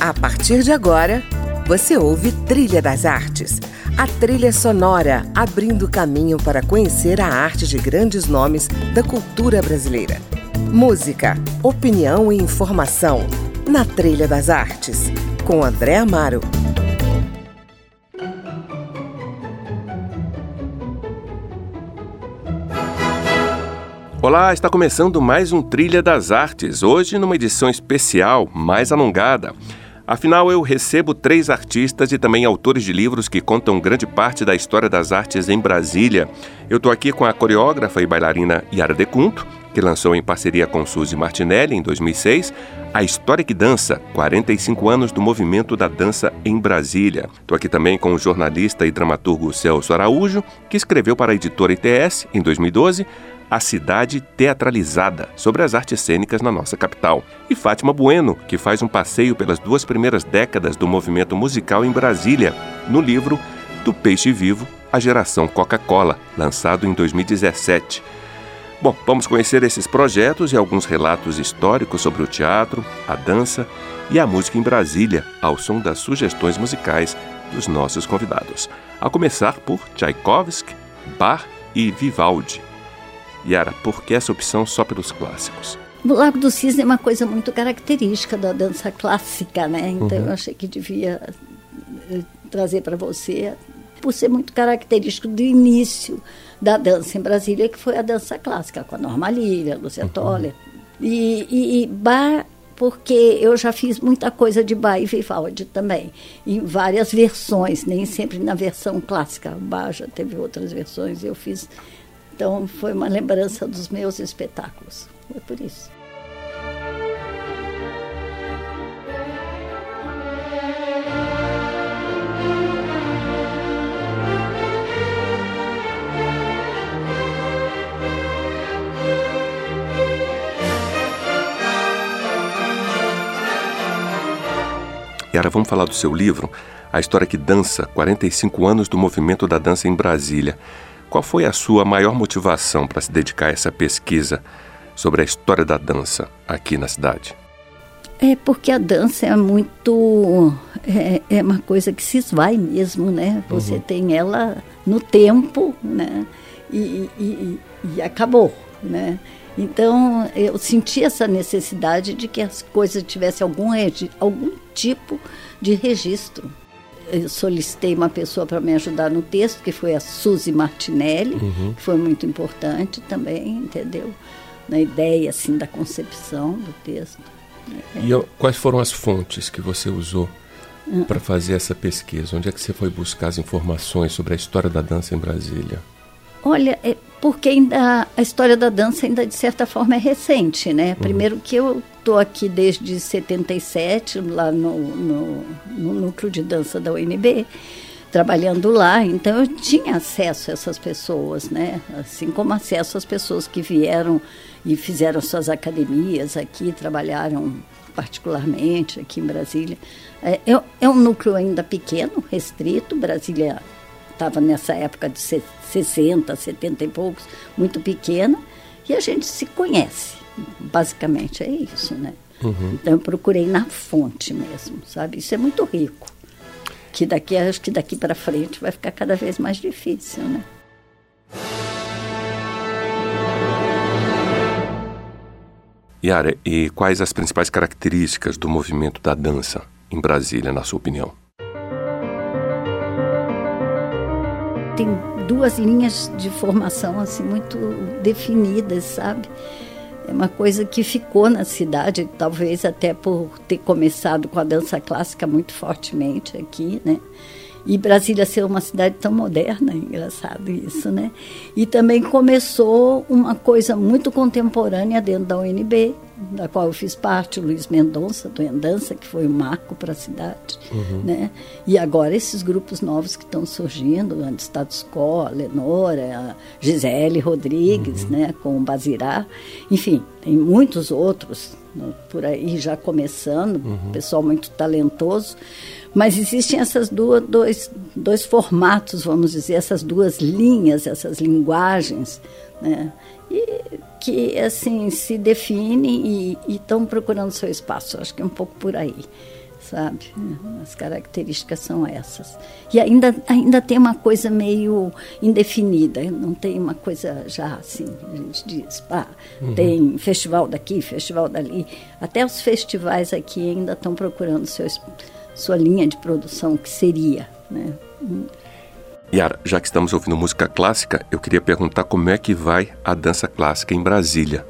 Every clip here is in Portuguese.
A partir de agora, você ouve Trilha das Artes, a trilha sonora abrindo caminho para conhecer a arte de grandes nomes da cultura brasileira. Música, opinião e informação na Trilha das Artes, com André Amaro. Olá, está começando mais um Trilha das Artes, hoje numa edição especial, mais alongada. Afinal, eu recebo três artistas e também autores de livros que contam grande parte da história das artes em Brasília. Eu estou aqui com a coreógrafa e bailarina Yara Decunto, que lançou em parceria com Suzy Martinelli em 2006 A História que Dança, 45 anos do movimento da dança em Brasília. Estou aqui também com o jornalista e dramaturgo Celso Araújo, que escreveu para a editora ITS em 2012 a Cidade Teatralizada, sobre as artes cênicas na nossa capital. E Fátima Bueno, que faz um passeio pelas duas primeiras décadas do movimento musical em Brasília, no livro Do Peixe Vivo, a Geração Coca-Cola, lançado em 2017. Bom, vamos conhecer esses projetos e alguns relatos históricos sobre o teatro, a dança e a música em Brasília, ao som das sugestões musicais dos nossos convidados. A começar por Tchaikovsky, Bach e Vivaldi. Yara, por que essa opção só pelos clássicos? O Lago do Cisne é uma coisa muito característica da dança clássica, né? Então uhum. eu achei que devia eh, trazer para você, por ser muito característico do início da dança em Brasília, que foi a dança clássica, com a Norma Líria, a Lúcia uhum. Toller. E, e, e Bar, porque eu já fiz muita coisa de Bar e Vivaldi também, em várias versões, nem sempre na versão clássica. Bar já teve outras versões, eu fiz então foi uma lembrança dos meus espetáculos. Foi por isso. Yara, vamos falar do seu livro, A História que Dança, 45 anos do movimento da dança em Brasília. Qual foi a sua maior motivação para se dedicar a essa pesquisa sobre a história da dança aqui na cidade? É porque a dança é muito. É, é uma coisa que se esvai mesmo, né? Você uhum. tem ela no tempo, né? E, e, e acabou, né? Então eu senti essa necessidade de que as coisas tivessem algum, algum tipo de registro eu solicitei uma pessoa para me ajudar no texto, que foi a Suzy Martinelli, uhum. que foi muito importante também, entendeu? Na ideia, assim, da concepção do texto. E quais foram as fontes que você usou para fazer essa pesquisa? Onde é que você foi buscar as informações sobre a história da dança em Brasília? Olha, é porque ainda a história da dança ainda de certa forma é recente, né? Uhum. Primeiro que eu estou aqui desde 77, lá no, no, no, núcleo de dança da UNB, trabalhando lá, então eu tinha acesso a essas pessoas, né? Assim como acesso às pessoas que vieram e fizeram suas academias aqui, trabalharam particularmente aqui em Brasília. É, é, é um núcleo ainda pequeno, restrito, Brasília estava nessa época de 60, 70 e poucos, muito pequena, e a gente se conhece. Basicamente é isso, né? Uhum. Então eu procurei na fonte mesmo, sabe? Isso é muito rico. Que daqui, acho que daqui para frente vai ficar cada vez mais difícil, né? Yara, e quais as principais características do movimento da dança em Brasília, na sua opinião? Tem duas linhas de formação assim muito definidas, sabe? É uma coisa que ficou na cidade, talvez até por ter começado com a dança clássica muito fortemente aqui, né? E Brasília ser uma cidade tão moderna, engraçado isso, né? E também começou uma coisa muito contemporânea dentro da UNB, da qual eu fiz parte, o Luiz Mendonça, do Endança, que foi um marco para a cidade. Uhum. Né? E agora esses grupos novos que estão surgindo, a Status Quo, a Lenora, a Gisele Rodrigues, uhum. né, com o Bazirá, enfim, tem muitos outros né, por aí já começando, uhum. pessoal muito talentoso. Mas existem essas duas, dois, dois formatos, vamos dizer, essas duas linhas, essas linguagens, né? E que, assim, se definem e estão procurando seu espaço. Acho que é um pouco por aí. sabe? As características são essas. E ainda, ainda tem uma coisa meio indefinida, não tem uma coisa já assim, a gente diz, pá, uhum. tem festival daqui, festival dali. Até os festivais aqui ainda estão procurando seu, sua linha de produção, que seria, né? Yara, já que estamos ouvindo música clássica, eu queria perguntar como é que vai a dança clássica em Brasília.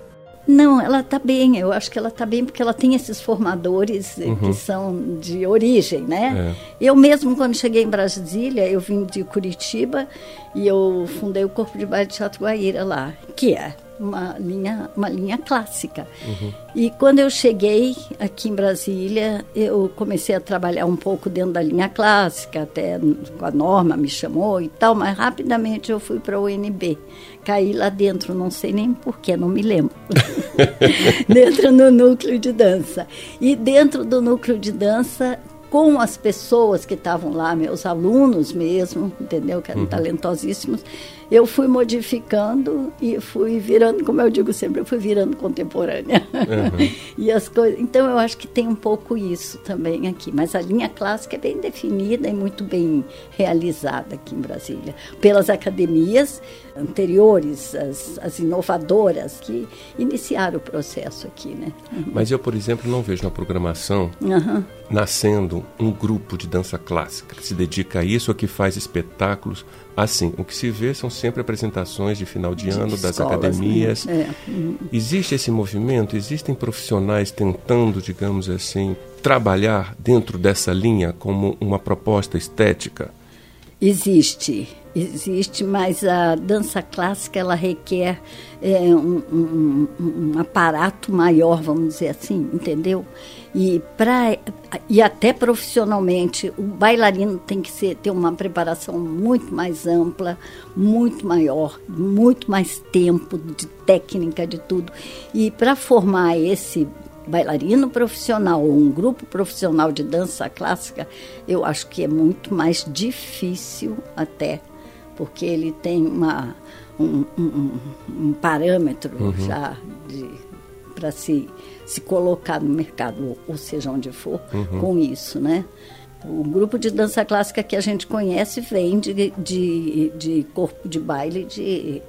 Não, ela está bem. Eu acho que ela está bem porque ela tem esses formadores eh, uhum. que são de origem, né? É. Eu mesmo, quando cheguei em Brasília, eu vim de Curitiba e eu fundei o Corpo de Baile de Teatro Guaíra lá, que é uma linha, uma linha clássica. Uhum. E quando eu cheguei aqui em Brasília, eu comecei a trabalhar um pouco dentro da linha clássica, até com a Norma me chamou e tal, mas rapidamente eu fui para o UNB. Caí lá dentro, não sei nem porquê, não me lembro. dentro do núcleo de dança. E dentro do núcleo de dança com as pessoas que estavam lá, meus alunos mesmo, entendeu? Que eram uhum. talentosíssimos eu fui modificando e fui virando, como eu digo sempre, eu fui virando contemporânea. Uhum. e as coisas, então eu acho que tem um pouco isso também aqui, mas a linha clássica é bem definida e muito bem realizada aqui em Brasília, pelas academias anteriores, as, as inovadoras que iniciaram o processo aqui, né? Uhum. Mas eu, por exemplo, não vejo na programação uhum. Nascendo um grupo de dança clássica que se dedica a isso ou que faz espetáculos Assim, o que se vê são sempre apresentações de final de, de ano das escolas, academias. Né? É. Existe esse movimento? Existem profissionais tentando, digamos assim, trabalhar dentro dessa linha como uma proposta estética? Existe, existe, mas a dança clássica ela requer é, um, um, um, aparato maior, vamos dizer assim, entendeu? E, pra, e até profissionalmente, o bailarino tem que ser, ter uma preparação muito mais ampla, muito maior, muito mais tempo de técnica, de tudo. E para formar esse bailarino profissional ou um grupo profissional de dança clássica, eu acho que é muito mais difícil até, porque ele tem uma, um, um, um parâmetro uhum. já para se, se colocar no mercado, ou seja, onde for, uhum. com isso, né? O grupo de dança clássica que a gente conhece vem de, de, de corpo de baile de,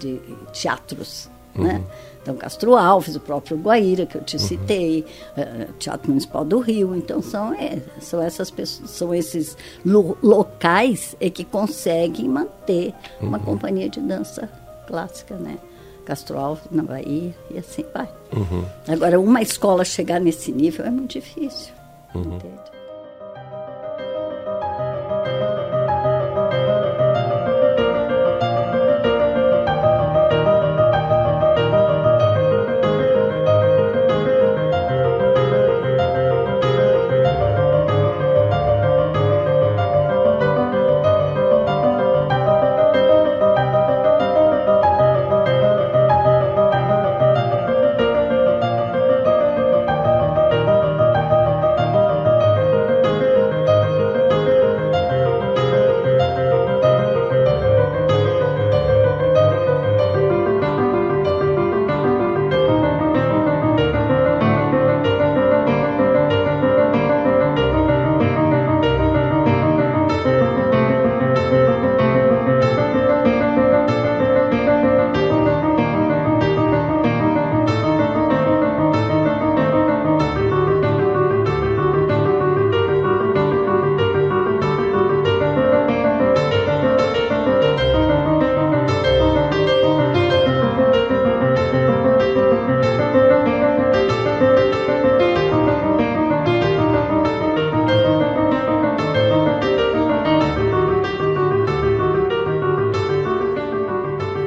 de teatros? Uhum. né? Então, Castro Alves, o próprio Guaíra, que eu te uhum. citei, uh, Teatro Municipal do Rio. Então, são, é, são essas pessoas, são esses lo locais é que conseguem manter uhum. uma companhia de dança clássica, né? Castro Alves, na Bahia, e assim vai. Uhum. Agora, uma escola chegar nesse nível é muito difícil, uhum. entende?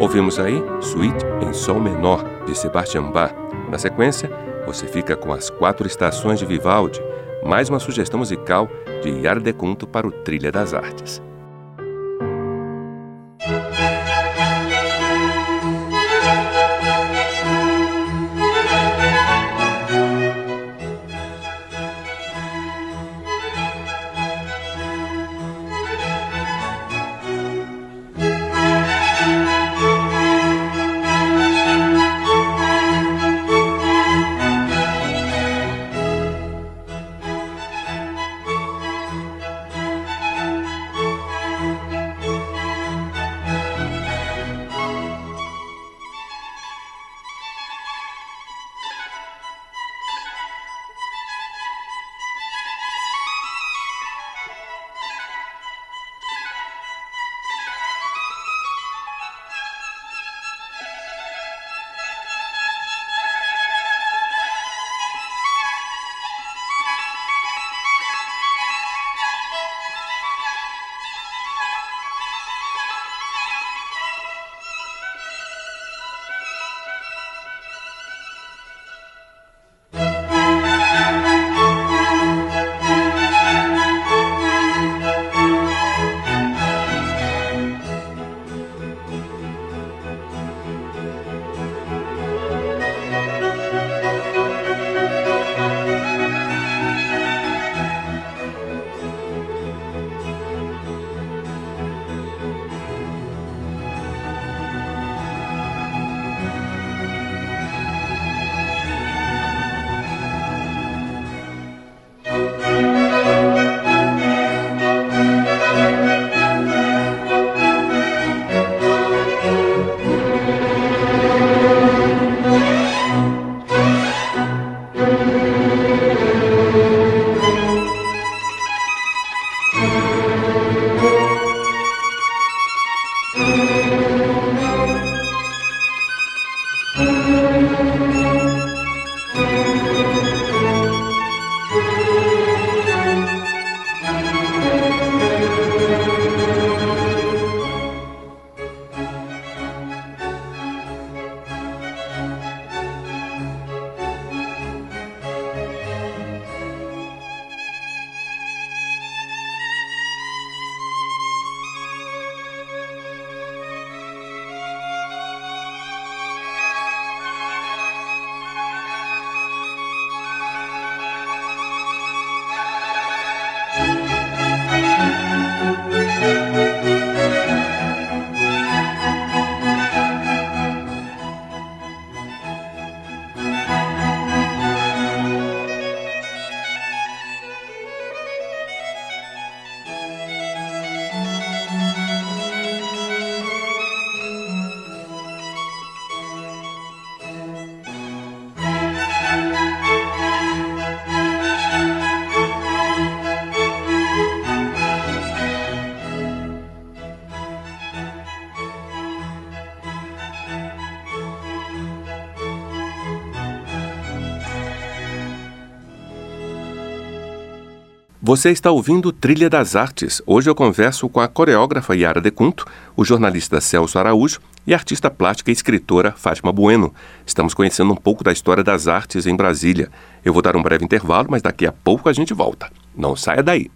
Ouvimos aí Suíte em Sol Menor, de Sebastian Bach. Na sequência, você fica com as quatro estações de Vivaldi, mais uma sugestão musical de Yardecunto para o Trilha das Artes. Você está ouvindo Trilha das Artes. Hoje eu converso com a coreógrafa Yara Decunto, o jornalista Celso Araújo e a artista plástica e escritora Fátima Bueno. Estamos conhecendo um pouco da história das artes em Brasília. Eu vou dar um breve intervalo, mas daqui a pouco a gente volta. Não saia daí.